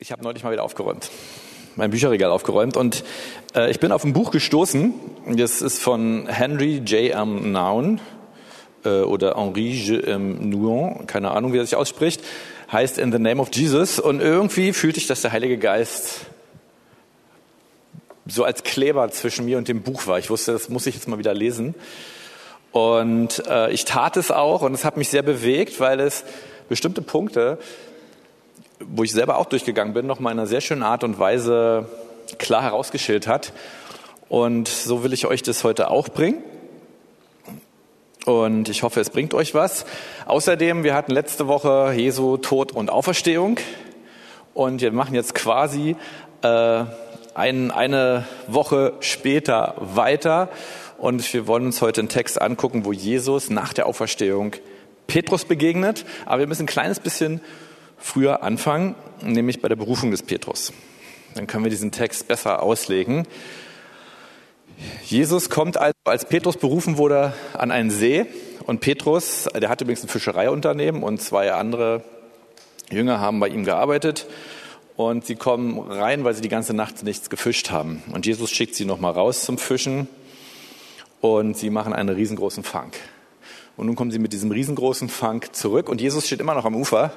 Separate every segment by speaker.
Speaker 1: Ich habe neulich mal wieder aufgeräumt, mein Bücherregal aufgeräumt und äh, ich bin auf ein Buch gestoßen. Das ist von Henry J. M. Nouwen äh, oder Henri J. M. Nouwen, keine Ahnung, wie er sich ausspricht. Heißt In the Name of Jesus und irgendwie fühlte ich, dass der Heilige Geist so als Kleber zwischen mir und dem Buch war. Ich wusste, das muss ich jetzt mal wieder lesen. Und äh, ich tat es auch und es hat mich sehr bewegt, weil es bestimmte Punkte wo ich selber auch durchgegangen bin, noch mal in einer sehr schönen Art und Weise klar herausgeschildert hat. Und so will ich euch das heute auch bringen. Und ich hoffe, es bringt euch was. Außerdem, wir hatten letzte Woche Jesu Tod und Auferstehung. Und wir machen jetzt quasi äh, ein, eine Woche später weiter. Und wir wollen uns heute einen Text angucken, wo Jesus nach der Auferstehung Petrus begegnet. Aber wir müssen ein kleines bisschen früher anfangen, nämlich bei der Berufung des Petrus. Dann können wir diesen Text besser auslegen. Jesus kommt also, als Petrus berufen wurde, an einen See und Petrus, der hatte übrigens ein Fischereiunternehmen und zwei andere Jünger haben bei ihm gearbeitet und sie kommen rein, weil sie die ganze Nacht nichts gefischt haben. Und Jesus schickt sie nochmal raus zum Fischen und sie machen einen riesengroßen Fang. Und nun kommen sie mit diesem riesengroßen Fang zurück und Jesus steht immer noch am Ufer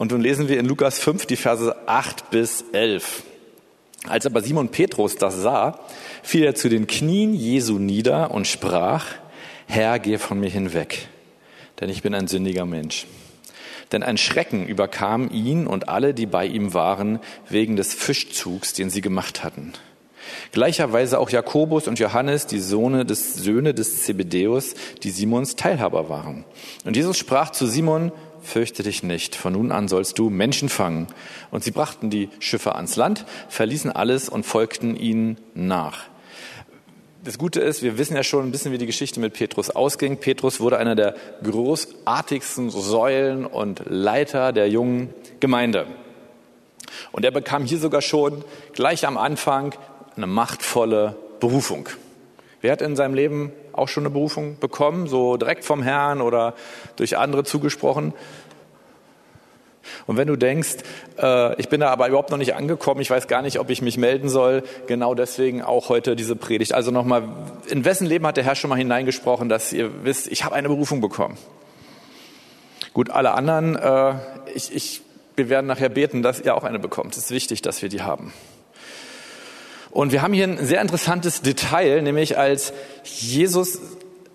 Speaker 1: und nun lesen wir in Lukas 5 die Verse 8 bis 11. Als aber Simon Petrus das sah, fiel er zu den Knien Jesu nieder und sprach, Herr, geh von mir hinweg, denn ich bin ein sündiger Mensch. Denn ein Schrecken überkam ihn und alle, die bei ihm waren, wegen des Fischzugs, den sie gemacht hatten. Gleicherweise auch Jakobus und Johannes, die Söhne des, Söhne des Zebedeus, die Simons Teilhaber waren. Und Jesus sprach zu Simon, fürchte dich nicht, von nun an sollst du Menschen fangen. Und sie brachten die Schiffe ans Land, verließen alles und folgten ihnen nach. Das Gute ist, wir wissen ja schon ein bisschen, wie die Geschichte mit Petrus ausging. Petrus wurde einer der großartigsten Säulen und Leiter der jungen Gemeinde. Und er bekam hier sogar schon gleich am Anfang eine machtvolle Berufung. Wer hat in seinem Leben auch schon eine Berufung bekommen, so direkt vom Herrn oder durch andere zugesprochen? Und wenn du denkst, äh, ich bin da aber überhaupt noch nicht angekommen, ich weiß gar nicht, ob ich mich melden soll, genau deswegen auch heute diese Predigt. Also nochmal, in wessen Leben hat der Herr schon mal hineingesprochen, dass ihr wisst, ich habe eine Berufung bekommen? Gut, alle anderen, äh, ich, ich, wir werden nachher beten, dass ihr auch eine bekommt. Es ist wichtig, dass wir die haben. Und wir haben hier ein sehr interessantes Detail, nämlich als Jesus,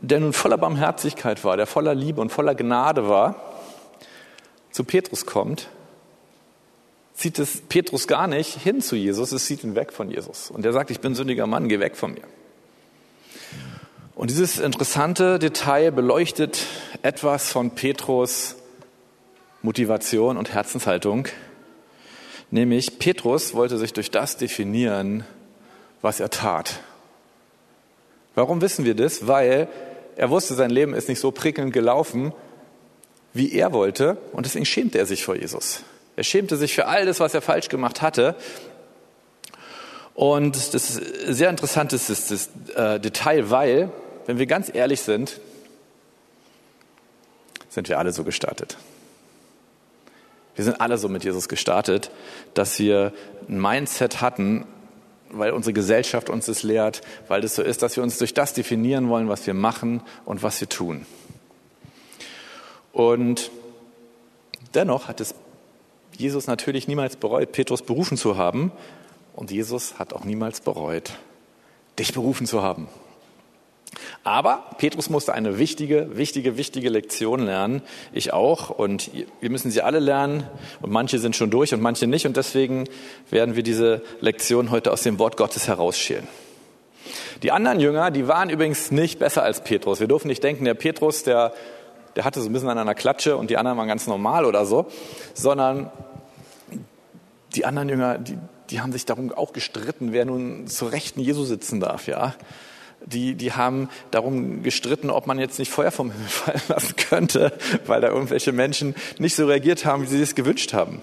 Speaker 1: der nun voller Barmherzigkeit war, der voller Liebe und voller Gnade war, zu Petrus kommt, zieht es Petrus gar nicht hin zu Jesus, es zieht ihn weg von Jesus. Und er sagt, ich bin sündiger Mann, geh weg von mir. Und dieses interessante Detail beleuchtet etwas von Petrus Motivation und Herzenshaltung. Nämlich Petrus wollte sich durch das definieren, was er tat. Warum wissen wir das? Weil er wusste, sein Leben ist nicht so prickelnd gelaufen, wie er wollte, und deswegen schämte er sich vor Jesus. Er schämte sich für all das, was er falsch gemacht hatte. Und das ist ein sehr interessantes ist das, äh, Detail, weil, wenn wir ganz ehrlich sind, sind wir alle so gestartet. Wir sind alle so mit Jesus gestartet, dass wir ein Mindset hatten, weil unsere Gesellschaft uns das lehrt, weil es so ist, dass wir uns durch das definieren wollen, was wir machen und was wir tun. Und dennoch hat es Jesus natürlich niemals bereut, Petrus berufen zu haben. Und Jesus hat auch niemals bereut, dich berufen zu haben. Aber Petrus musste eine wichtige, wichtige, wichtige Lektion lernen. Ich auch. Und wir müssen sie alle lernen. Und manche sind schon durch und manche nicht. Und deswegen werden wir diese Lektion heute aus dem Wort Gottes herausschälen. Die anderen Jünger, die waren übrigens nicht besser als Petrus. Wir dürfen nicht denken, der Petrus, der, der hatte so ein bisschen an einer Klatsche und die anderen waren ganz normal oder so, sondern die anderen Jünger, die, die haben sich darum auch gestritten, wer nun zur Rechten Jesu sitzen darf, ja die, die haben darum gestritten, ob man jetzt nicht Feuer vom Himmel fallen lassen könnte, weil da irgendwelche Menschen nicht so reagiert haben, wie sie es gewünscht haben.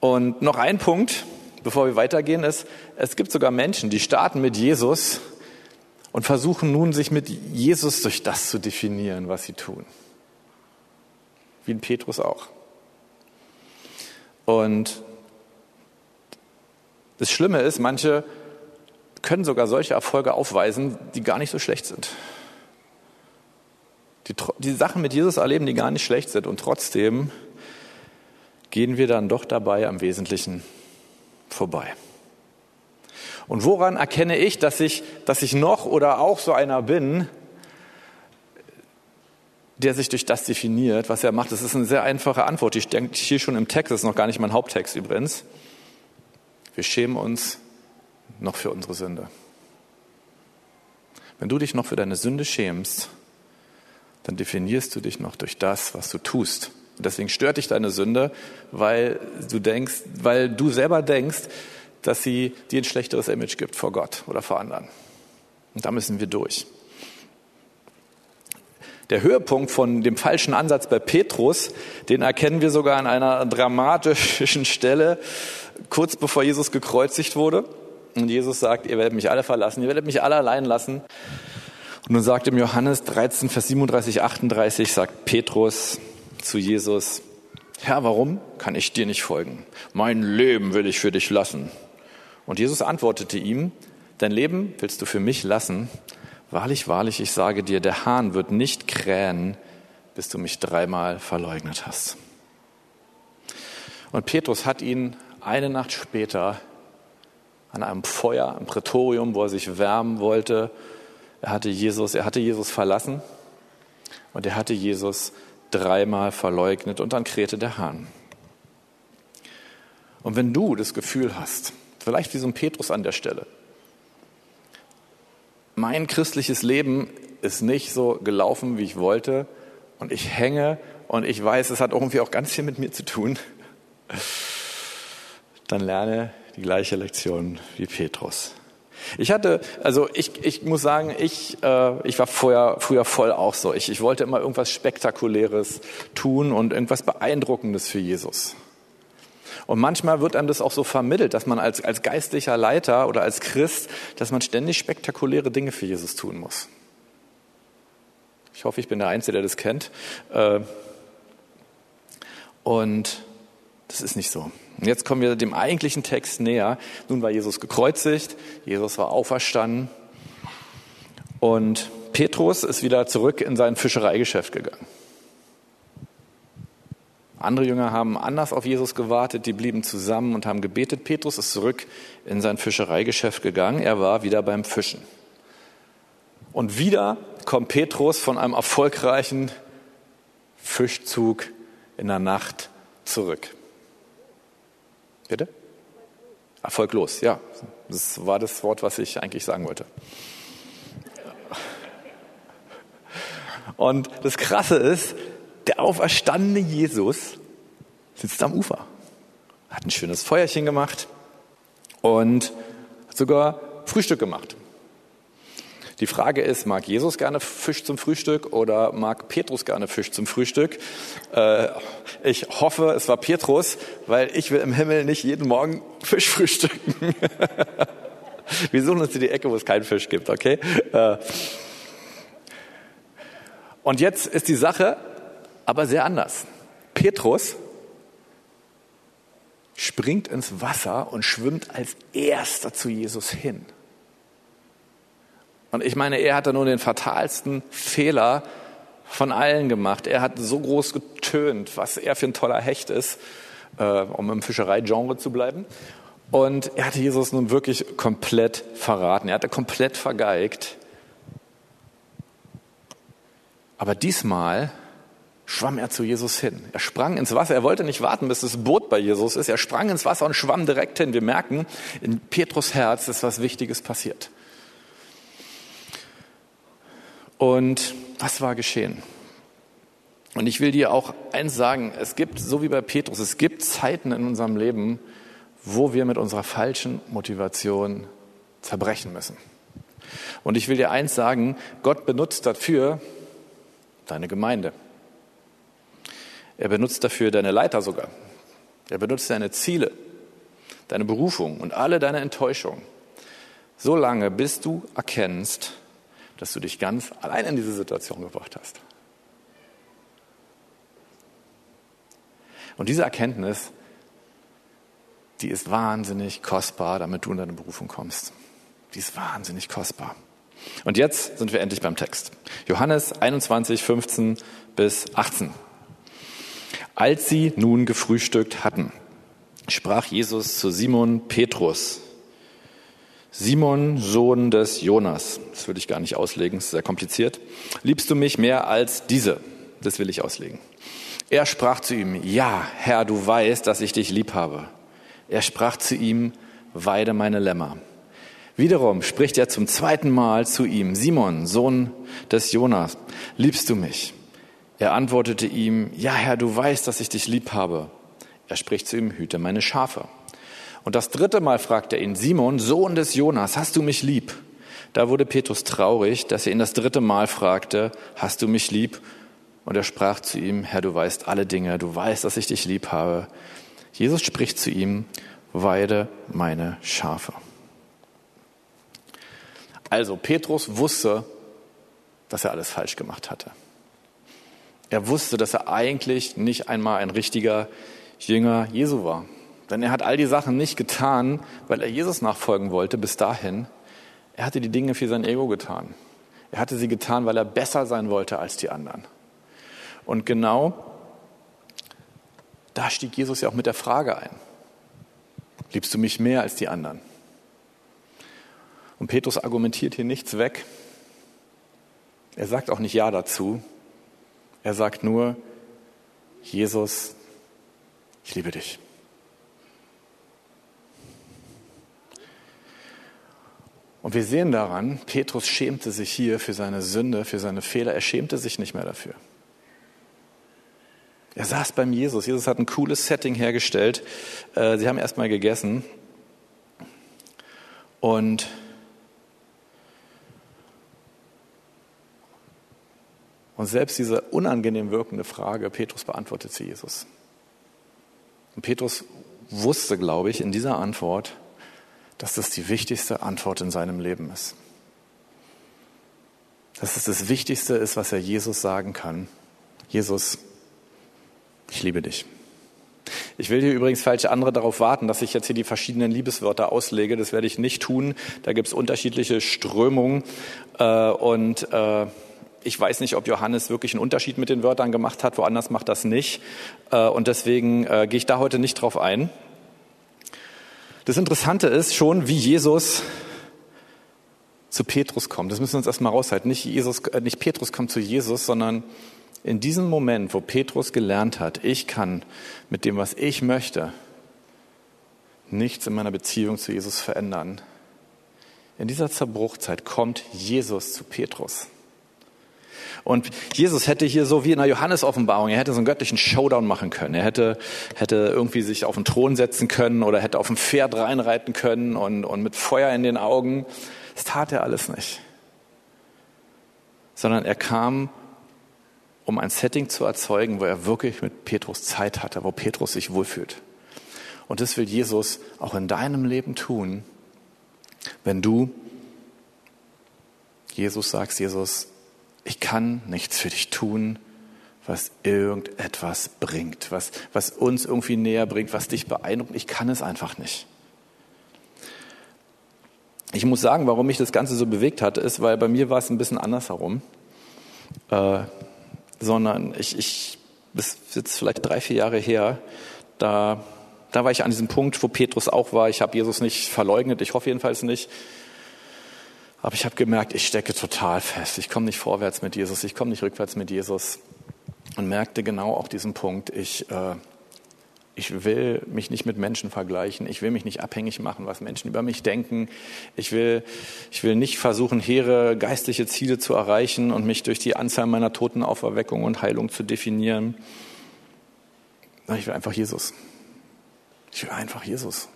Speaker 1: Und noch ein Punkt, bevor wir weitergehen, ist, es gibt sogar Menschen, die starten mit Jesus und versuchen nun, sich mit Jesus durch das zu definieren, was sie tun. Wie in Petrus auch. Und das Schlimme ist, manche können sogar solche Erfolge aufweisen, die gar nicht so schlecht sind. Die, die Sachen mit Jesus erleben, die gar nicht schlecht sind. Und trotzdem gehen wir dann doch dabei am Wesentlichen vorbei. Und woran erkenne ich, dass ich, dass ich noch oder auch so einer bin, der sich durch das definiert, was er macht? Das ist eine sehr einfache Antwort. Die steht hier schon im Text, das ist noch gar nicht mein Haupttext übrigens. Wir schämen uns noch für unsere Sünde. Wenn du dich noch für deine Sünde schämst, dann definierst du dich noch durch das, was du tust. Und deswegen stört dich deine Sünde, weil du denkst, weil du selber denkst, dass sie dir ein schlechteres Image gibt vor Gott oder vor anderen. Und da müssen wir durch. Der Höhepunkt von dem falschen Ansatz bei Petrus, den erkennen wir sogar an einer dramatischen Stelle, kurz bevor Jesus gekreuzigt wurde. Und Jesus sagt, ihr werdet mich alle verlassen, ihr werdet mich alle allein lassen. Und nun sagt im Johannes 13, Vers 37, 38, sagt Petrus zu Jesus, Herr, warum kann ich dir nicht folgen? Mein Leben will ich für dich lassen. Und Jesus antwortete ihm, dein Leben willst du für mich lassen? Wahrlich, wahrlich, ich sage dir, der Hahn wird nicht krähen, bis du mich dreimal verleugnet hast. Und Petrus hat ihn eine Nacht später an einem Feuer im Prätorium, wo er sich wärmen wollte, er hatte Jesus, er hatte Jesus verlassen und er hatte Jesus dreimal verleugnet und dann krähte der Hahn. Und wenn du das Gefühl hast, vielleicht wie so ein Petrus an der Stelle, mein christliches Leben ist nicht so gelaufen, wie ich wollte und ich hänge und ich weiß, es hat irgendwie auch ganz viel mit mir zu tun, dann lerne die gleiche Lektion wie Petrus. Ich hatte, also ich, ich muss sagen, ich, äh, ich war vorher, früher voll auch so. Ich, ich wollte immer irgendwas Spektakuläres tun und irgendwas Beeindruckendes für Jesus. Und manchmal wird einem das auch so vermittelt, dass man als, als geistlicher Leiter oder als Christ, dass man ständig spektakuläre Dinge für Jesus tun muss. Ich hoffe, ich bin der Einzige, der das kennt. Äh, und das ist nicht so. Und jetzt kommen wir dem eigentlichen Text näher. Nun war Jesus gekreuzigt, Jesus war auferstanden und Petrus ist wieder zurück in sein Fischereigeschäft gegangen. Andere Jünger haben anders auf Jesus gewartet, die blieben zusammen und haben gebetet. Petrus ist zurück in sein Fischereigeschäft gegangen. Er war wieder beim Fischen. Und wieder kommt Petrus von einem erfolgreichen Fischzug in der Nacht zurück. Bitte? Erfolglos, ja. Das war das Wort, was ich eigentlich sagen wollte. Und das Krasse ist, der auferstandene Jesus sitzt am Ufer, hat ein schönes Feuerchen gemacht und hat sogar Frühstück gemacht. Die Frage ist, mag Jesus gerne Fisch zum Frühstück oder mag Petrus gerne Fisch zum Frühstück? Äh, ich hoffe, es war Petrus, weil ich will im Himmel nicht jeden Morgen Fisch frühstücken. Wir suchen uns in die Ecke, wo es keinen Fisch gibt, okay? Äh, und jetzt ist die Sache aber sehr anders. Petrus springt ins Wasser und schwimmt als erster zu Jesus hin. Und ich meine, er hat da nur den fatalsten Fehler von allen gemacht. Er hat so groß getönt, was er für ein toller Hecht ist, äh, um im Fischereigenre zu bleiben. Und er hatte Jesus nun wirklich komplett verraten. Er hatte komplett vergeigt. Aber diesmal schwamm er zu Jesus hin. Er sprang ins Wasser. Er wollte nicht warten, bis das Boot bei Jesus ist. Er sprang ins Wasser und schwamm direkt hin. Wir merken, in Petrus Herz ist was Wichtiges passiert. Und was war geschehen? Und ich will dir auch eins sagen, es gibt, so wie bei Petrus, es gibt Zeiten in unserem Leben, wo wir mit unserer falschen Motivation zerbrechen müssen. Und ich will dir eins sagen, Gott benutzt dafür deine Gemeinde. Er benutzt dafür deine Leiter sogar. Er benutzt deine Ziele, deine Berufung und alle deine Enttäuschungen. So lange, bis du erkennst, dass du dich ganz allein in diese Situation gebracht hast. Und diese Erkenntnis, die ist wahnsinnig kostbar, damit du in deine Berufung kommst. Die ist wahnsinnig kostbar. Und jetzt sind wir endlich beim Text. Johannes 21, 15 bis 18. Als sie nun gefrühstückt hatten, sprach Jesus zu Simon Petrus, Simon, Sohn des Jonas, das will ich gar nicht auslegen, ist sehr kompliziert, liebst du mich mehr als diese? Das will ich auslegen. Er sprach zu ihm, ja, Herr, du weißt, dass ich dich lieb habe. Er sprach zu ihm, weide meine Lämmer. Wiederum spricht er zum zweiten Mal zu ihm, Simon, Sohn des Jonas, liebst du mich? Er antwortete ihm, ja Herr, du weißt, dass ich dich lieb habe. Er spricht zu ihm, hüte meine Schafe. Und das dritte Mal fragt er ihn, Simon, Sohn des Jonas, hast du mich lieb? Da wurde Petrus traurig, dass er ihn das dritte Mal fragte, hast du mich lieb? Und er sprach zu ihm, Herr, du weißt alle Dinge, du weißt, dass ich dich lieb habe. Jesus spricht zu ihm, weide meine Schafe. Also Petrus wusste, dass er alles falsch gemacht hatte. Er wusste, dass er eigentlich nicht einmal ein richtiger Jünger Jesu war. Denn er hat all die Sachen nicht getan, weil er Jesus nachfolgen wollte bis dahin. Er hatte die Dinge für sein Ego getan. Er hatte sie getan, weil er besser sein wollte als die anderen. Und genau da stieg Jesus ja auch mit der Frage ein. Liebst du mich mehr als die anderen? Und Petrus argumentiert hier nichts weg. Er sagt auch nicht Ja dazu. Er sagt nur, Jesus, ich liebe dich. Und wir sehen daran, Petrus schämte sich hier für seine Sünde, für seine Fehler. Er schämte sich nicht mehr dafür. Er saß beim Jesus. Jesus hat ein cooles Setting hergestellt. Äh, sie haben erstmal gegessen. Und Und selbst diese unangenehm wirkende Frage, Petrus beantwortet sie Jesus. Und Petrus wusste, glaube ich, in dieser Antwort, dass das die wichtigste Antwort in seinem Leben ist. Dass es das Wichtigste ist, was er Jesus sagen kann. Jesus, ich liebe dich. Ich will hier übrigens falsche andere darauf warten, dass ich jetzt hier die verschiedenen Liebeswörter auslege. Das werde ich nicht tun. Da gibt es unterschiedliche Strömungen. Äh, und äh, ich weiß nicht, ob Johannes wirklich einen Unterschied mit den Wörtern gemacht hat. Woanders macht das nicht. Äh, und deswegen gehe ich da heute nicht drauf ein. Das Interessante ist schon, wie Jesus zu Petrus kommt. Das müssen wir uns erstmal raushalten. Nicht, Jesus, nicht Petrus kommt zu Jesus, sondern in diesem Moment, wo Petrus gelernt hat, ich kann mit dem, was ich möchte, nichts in meiner Beziehung zu Jesus verändern. In dieser Zerbruchzeit kommt Jesus zu Petrus. Und Jesus hätte hier so wie in der Johannes-Offenbarung, er hätte so einen göttlichen Showdown machen können. Er hätte, hätte irgendwie sich auf den Thron setzen können oder hätte auf ein Pferd reinreiten können und, und mit Feuer in den Augen. Das tat er alles nicht. Sondern er kam um ein Setting zu erzeugen, wo er wirklich mit Petrus Zeit hatte, wo Petrus sich wohlfühlt. Und das will Jesus auch in deinem Leben tun, wenn du Jesus sagst, Jesus, ich kann nichts für dich tun, was irgendetwas bringt, was, was uns irgendwie näher bringt, was dich beeindruckt. Ich kann es einfach nicht. Ich muss sagen, warum mich das Ganze so bewegt hat, ist, weil bei mir war es ein bisschen andersherum. Äh, sondern ich, ich ist jetzt vielleicht drei, vier Jahre her, da, da war ich an diesem Punkt, wo Petrus auch war. Ich habe Jesus nicht verleugnet, ich hoffe jedenfalls nicht. Aber ich habe gemerkt, ich stecke total fest. Ich komme nicht vorwärts mit Jesus, ich komme nicht rückwärts mit Jesus. Und merkte genau auch diesen Punkt, ich, äh, ich will mich nicht mit Menschen vergleichen. Ich will mich nicht abhängig machen, was Menschen über mich denken. Ich will, ich will nicht versuchen, hehre geistliche Ziele zu erreichen und mich durch die Anzahl meiner Totenauferweckung und Heilung zu definieren. Ich will einfach Jesus. Ich will einfach Jesus.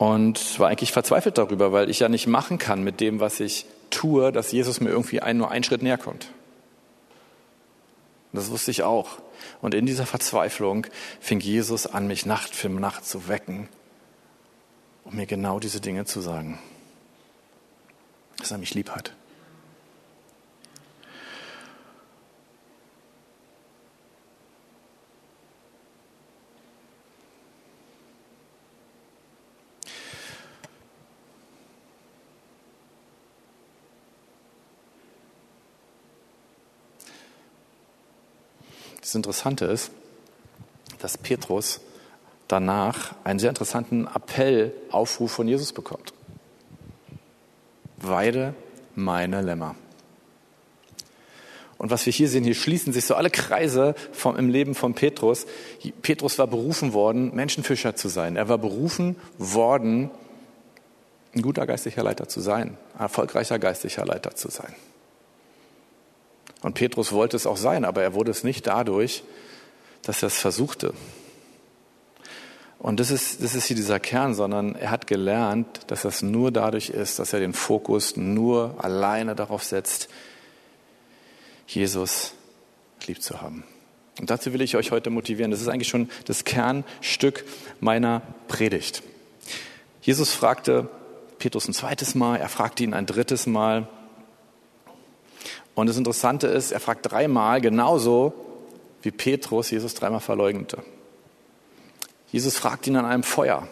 Speaker 1: Und war eigentlich verzweifelt darüber, weil ich ja nicht machen kann mit dem, was ich tue, dass Jesus mir irgendwie ein, nur einen Schritt näher kommt. Das wusste ich auch. Und in dieser Verzweiflung fing Jesus an, mich Nacht für Nacht zu wecken, um mir genau diese Dinge zu sagen. Dass er mich lieb hat. Das Interessante ist, dass Petrus danach einen sehr interessanten Appell, Aufruf von Jesus bekommt. Weide meine Lämmer. Und was wir hier sehen, hier schließen sich so alle Kreise vom, im Leben von Petrus. Petrus war berufen worden, Menschenfischer zu sein. Er war berufen worden, ein guter geistlicher Leiter zu sein, ein erfolgreicher geistlicher Leiter zu sein. Und Petrus wollte es auch sein, aber er wurde es nicht dadurch, dass er es versuchte. Und das ist, das ist hier dieser Kern, sondern er hat gelernt, dass das nur dadurch ist, dass er den Fokus nur alleine darauf setzt, Jesus lieb zu haben. Und dazu will ich euch heute motivieren. Das ist eigentlich schon das Kernstück meiner Predigt. Jesus fragte Petrus ein zweites Mal, er fragte ihn ein drittes Mal. Und das Interessante ist, er fragt dreimal genauso, wie Petrus Jesus dreimal verleugnete. Jesus fragt ihn an einem Feuer,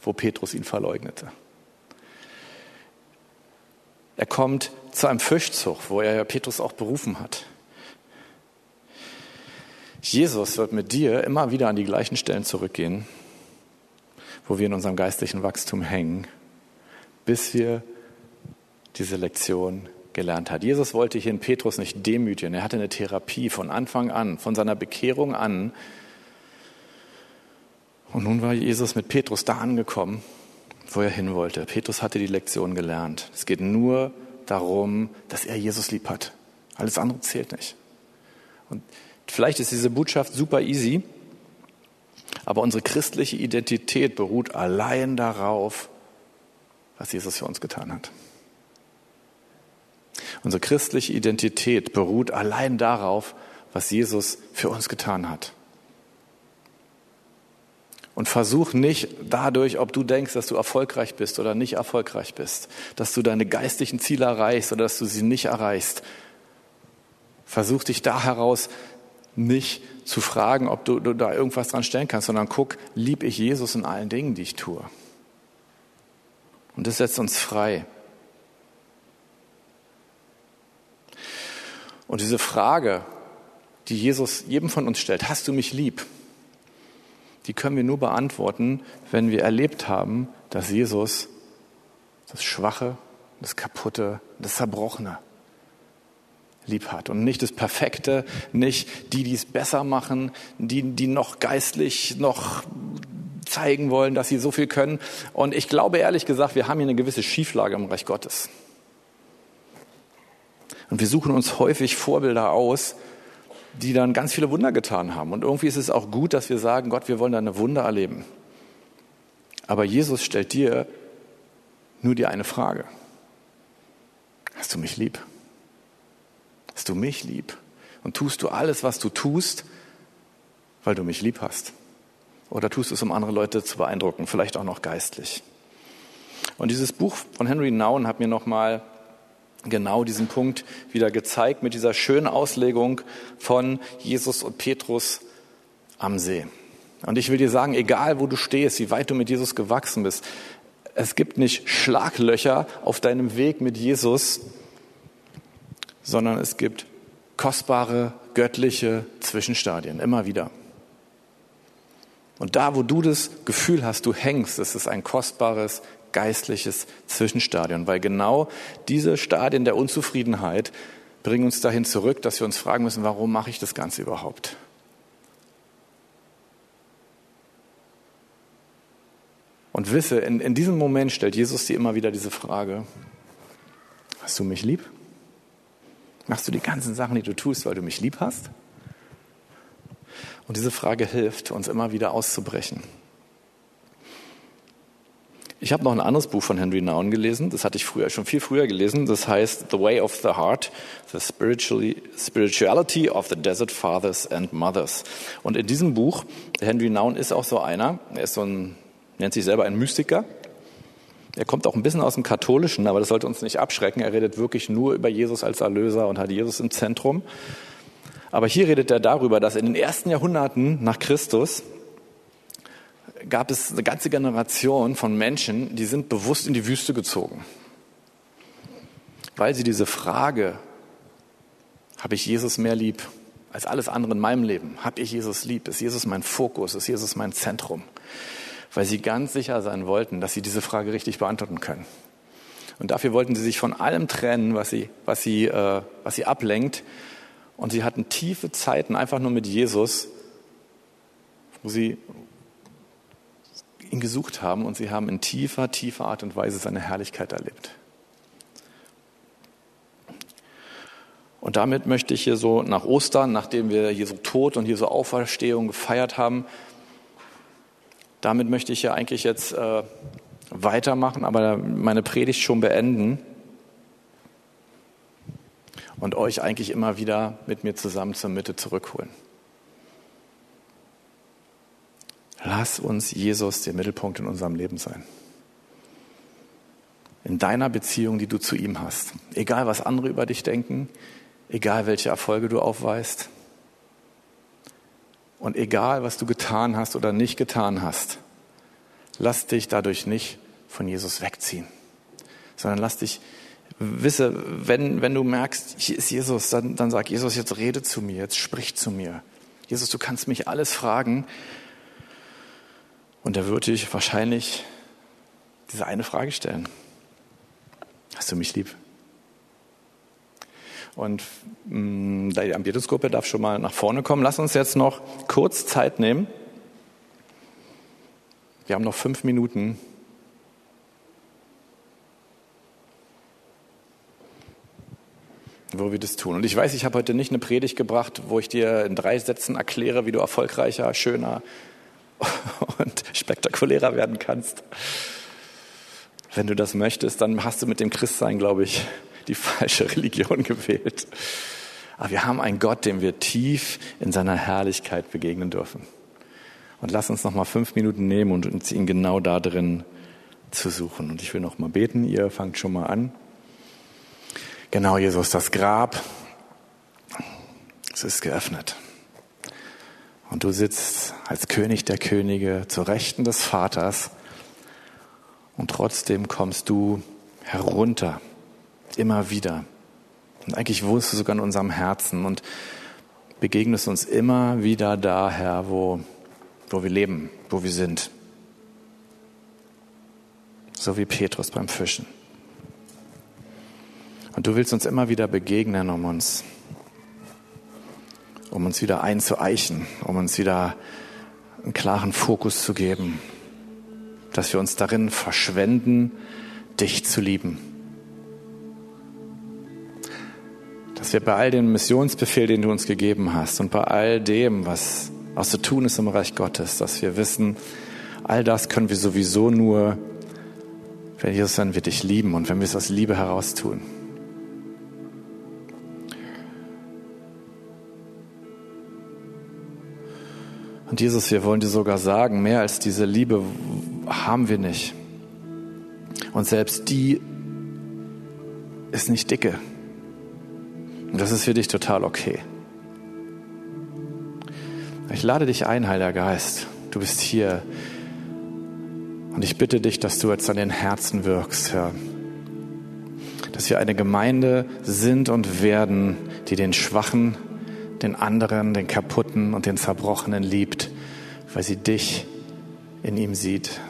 Speaker 1: wo Petrus ihn verleugnete. Er kommt zu einem Fischzug, wo er Petrus auch berufen hat. Jesus wird mit dir immer wieder an die gleichen Stellen zurückgehen, wo wir in unserem geistlichen Wachstum hängen, bis wir diese Lektion gelernt hat. Jesus wollte hier in Petrus nicht demütigen. Er hatte eine Therapie von Anfang an, von seiner Bekehrung an. Und nun war Jesus mit Petrus da angekommen, wo er hin wollte. Petrus hatte die Lektion gelernt. Es geht nur darum, dass er Jesus lieb hat. Alles andere zählt nicht. Und vielleicht ist diese Botschaft super easy, aber unsere christliche Identität beruht allein darauf, was Jesus für uns getan hat. Unsere christliche Identität beruht allein darauf, was Jesus für uns getan hat. Und versuch nicht dadurch, ob du denkst, dass du erfolgreich bist oder nicht erfolgreich bist, dass du deine geistlichen Ziele erreichst oder dass du sie nicht erreichst. Versuch dich da heraus nicht zu fragen, ob du, du da irgendwas dran stellen kannst, sondern guck, lieb ich Jesus in allen Dingen, die ich tue. Und das setzt uns frei. Und diese Frage, die Jesus jedem von uns stellt, hast du mich lieb? die können wir nur beantworten, wenn wir erlebt haben, dass Jesus das Schwache, das Kaputte, das Zerbrochene lieb hat und nicht das Perfekte, nicht die, die es besser machen, die, die noch geistlich noch zeigen wollen, dass sie so viel können. Und ich glaube ehrlich gesagt, wir haben hier eine gewisse Schieflage im Reich Gottes. Und wir suchen uns häufig Vorbilder aus, die dann ganz viele Wunder getan haben. Und irgendwie ist es auch gut, dass wir sagen, Gott, wir wollen deine Wunder erleben. Aber Jesus stellt dir nur die eine Frage. Hast du mich lieb? Hast du mich lieb? Und tust du alles, was du tust, weil du mich lieb hast? Oder tust du es, um andere Leute zu beeindrucken, vielleicht auch noch geistlich? Und dieses Buch von Henry Nouwen hat mir nochmal genau diesen Punkt wieder gezeigt mit dieser schönen Auslegung von Jesus und Petrus am See. Und ich will dir sagen, egal wo du stehst, wie weit du mit Jesus gewachsen bist, es gibt nicht Schlaglöcher auf deinem Weg mit Jesus, sondern es gibt kostbare, göttliche Zwischenstadien, immer wieder. Und da, wo du das Gefühl hast, du hängst, ist es ein kostbares, geistliches Zwischenstadion, weil genau diese Stadien der Unzufriedenheit bringen uns dahin zurück, dass wir uns fragen müssen, warum mache ich das Ganze überhaupt? Und wisse, in, in diesem Moment stellt Jesus dir immer wieder diese Frage, hast du mich lieb? Machst du die ganzen Sachen, die du tust, weil du mich lieb hast? Und diese Frage hilft, uns immer wieder auszubrechen. Ich habe noch ein anderes Buch von Henry Nouwen gelesen, das hatte ich früher, schon viel früher gelesen, das heißt The Way of the Heart, The Spirituality of the Desert Fathers and Mothers. Und in diesem Buch, Henry Nouwen ist auch so einer, er ist so ein, nennt sich selber ein Mystiker, er kommt auch ein bisschen aus dem Katholischen, aber das sollte uns nicht abschrecken. Er redet wirklich nur über Jesus als Erlöser und hat Jesus im Zentrum. Aber hier redet er darüber, dass in den ersten Jahrhunderten nach Christus gab es eine ganze Generation von Menschen, die sind bewusst in die Wüste gezogen, weil sie diese Frage, habe ich Jesus mehr lieb, als alles andere in meinem Leben? Hab ich Jesus lieb? Ist Jesus mein Fokus? Ist Jesus mein Zentrum? Weil sie ganz sicher sein wollten, dass sie diese Frage richtig beantworten können. Und dafür wollten sie sich von allem trennen, was sie, was sie, äh, was sie ablenkt. Und sie hatten tiefe Zeiten einfach nur mit Jesus, wo sie ihn gesucht haben und sie haben in tiefer, tiefer Art und Weise seine Herrlichkeit erlebt. Und damit möchte ich hier so nach Ostern, nachdem wir Jesu Tod und Jesu Auferstehung gefeiert haben, damit möchte ich ja eigentlich jetzt äh, weitermachen, aber meine Predigt schon beenden und euch eigentlich immer wieder mit mir zusammen zur Mitte zurückholen. Lass uns Jesus der Mittelpunkt in unserem Leben sein. In deiner Beziehung, die du zu ihm hast. Egal, was andere über dich denken, egal, welche Erfolge du aufweist und egal, was du getan hast oder nicht getan hast. Lass dich dadurch nicht von Jesus wegziehen, sondern lass dich wisse, wenn, wenn du merkst, hier ist Jesus, dann, dann sag Jesus, jetzt rede zu mir, jetzt sprich zu mir. Jesus, du kannst mich alles fragen. Und er würde dich wahrscheinlich diese eine Frage stellen. Hast du mich lieb? Und mh, mm, die Ambientesgruppe darf schon mal nach vorne kommen. Lass uns jetzt noch kurz Zeit nehmen. Wir haben noch fünf Minuten. wo wir das tun. Und ich weiß, ich habe heute nicht eine Predigt gebracht, wo ich dir in drei Sätzen erkläre, wie du erfolgreicher, schöner und spektakulärer werden kannst. Wenn du das möchtest, dann hast du mit dem Christsein, glaube ich, die falsche Religion gewählt. Aber wir haben einen Gott, dem wir tief in seiner Herrlichkeit begegnen dürfen. Und lass uns noch mal fünf Minuten nehmen und uns ihn genau da drin zu suchen. Und ich will noch mal beten. Ihr fangt schon mal an. Genau, Jesus, das Grab, es ist geöffnet. Und du sitzt als König der Könige zur Rechten des Vaters. Und trotzdem kommst du herunter, immer wieder. Und eigentlich wohnst du sogar in unserem Herzen und begegnest uns immer wieder da, Herr, wo, wo wir leben, wo wir sind. So wie Petrus beim Fischen. Und du willst uns immer wieder begegnen, um uns, um uns wieder einzueichen, um uns wieder einen klaren Fokus zu geben, dass wir uns darin verschwenden, dich zu lieben. Dass wir bei all dem Missionsbefehl, den du uns gegeben hast und bei all dem, was, was zu tun ist im Reich Gottes, dass wir wissen, all das können wir sowieso nur, wenn Jesus, wenn wir dich lieben und wenn wir es aus Liebe heraus tun. Und Jesus, wir wollen dir sogar sagen, mehr als diese Liebe haben wir nicht. Und selbst die ist nicht dicke. Und das ist für dich total okay. Ich lade dich ein, Heiliger Geist. Du bist hier. Und ich bitte dich, dass du jetzt an den Herzen wirkst, Herr. Dass wir eine Gemeinde sind und werden, die den Schwachen den anderen, den Kaputten und den Zerbrochenen liebt, weil sie dich in ihm sieht.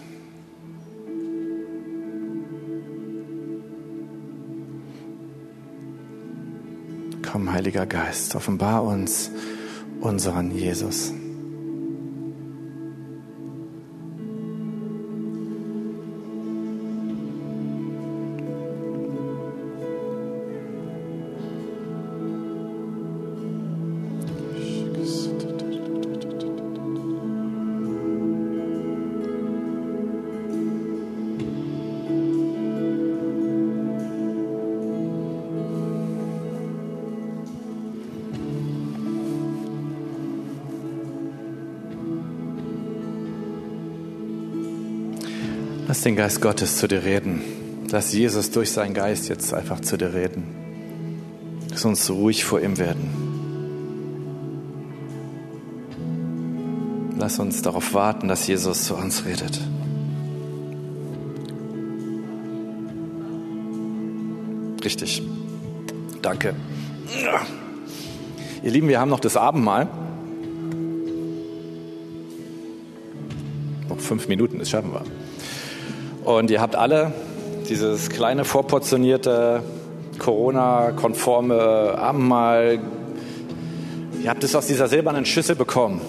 Speaker 1: Komm, Heiliger Geist, offenbar uns unseren Jesus. Lass den Geist Gottes zu dir reden. Lass Jesus durch seinen Geist jetzt einfach zu dir reden. Lass uns ruhig vor ihm werden. Lass uns darauf warten, dass Jesus zu uns redet. Richtig. Danke. Ihr Lieben, wir haben noch das Abendmahl. Noch fünf Minuten, das schaffen wir. Und ihr habt alle dieses kleine vorportionierte Corona-konforme Abendmahl. Ihr habt es aus dieser silbernen Schüssel bekommen,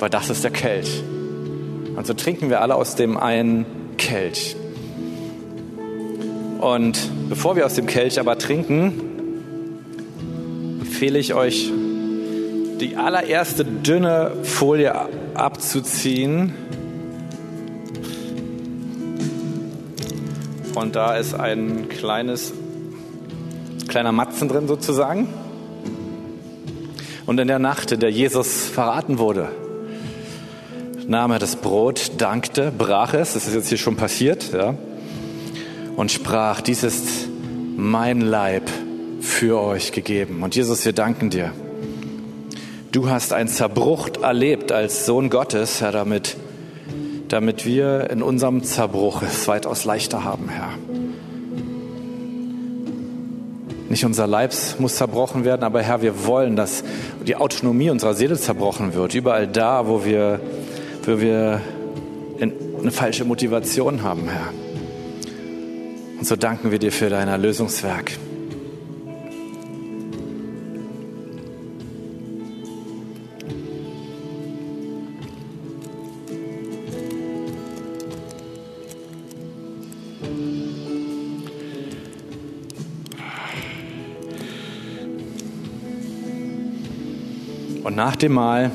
Speaker 1: weil das ist der Kelch. Und so trinken wir alle aus dem einen Kelch. Und bevor wir aus dem Kelch aber trinken, empfehle ich euch, die allererste dünne Folie abzuziehen. Und da ist ein kleines, kleiner Matzen drin sozusagen. Und in der Nacht, in der Jesus verraten wurde, nahm er das Brot, dankte, brach es, das ist jetzt hier schon passiert, ja, und sprach, dies ist mein Leib für euch gegeben. Und Jesus, wir danken dir. Du hast ein Zerbruch erlebt als Sohn Gottes, Herr, damit, damit wir in unserem Zerbruch es weitaus leichter haben, Herr. Nicht unser Leib muss zerbrochen werden, aber Herr, wir wollen, dass die Autonomie unserer Seele zerbrochen wird. Überall da, wo wir, wo wir eine falsche Motivation haben, Herr. Und so danken wir dir für dein Erlösungswerk. Und nach dem Mahl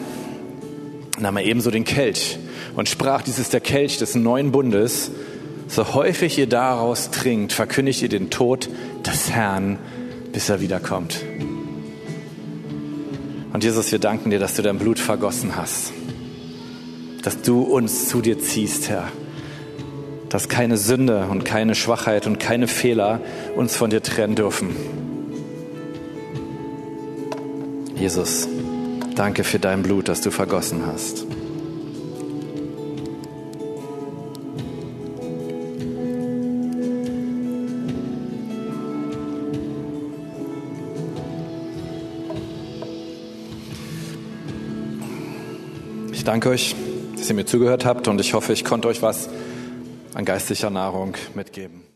Speaker 1: nahm er ebenso den Kelch und sprach, dies ist der Kelch des neuen Bundes. So häufig ihr daraus trinkt, verkündigt ihr den Tod des Herrn, bis er wiederkommt. Und Jesus, wir danken dir, dass du dein Blut vergossen hast, dass du uns zu dir ziehst, Herr, dass keine Sünde und keine Schwachheit und keine Fehler uns von dir trennen dürfen. Jesus, Danke für dein Blut, das du vergossen hast. Ich danke euch, dass ihr mir zugehört habt und ich hoffe, ich konnte euch was an geistlicher Nahrung mitgeben.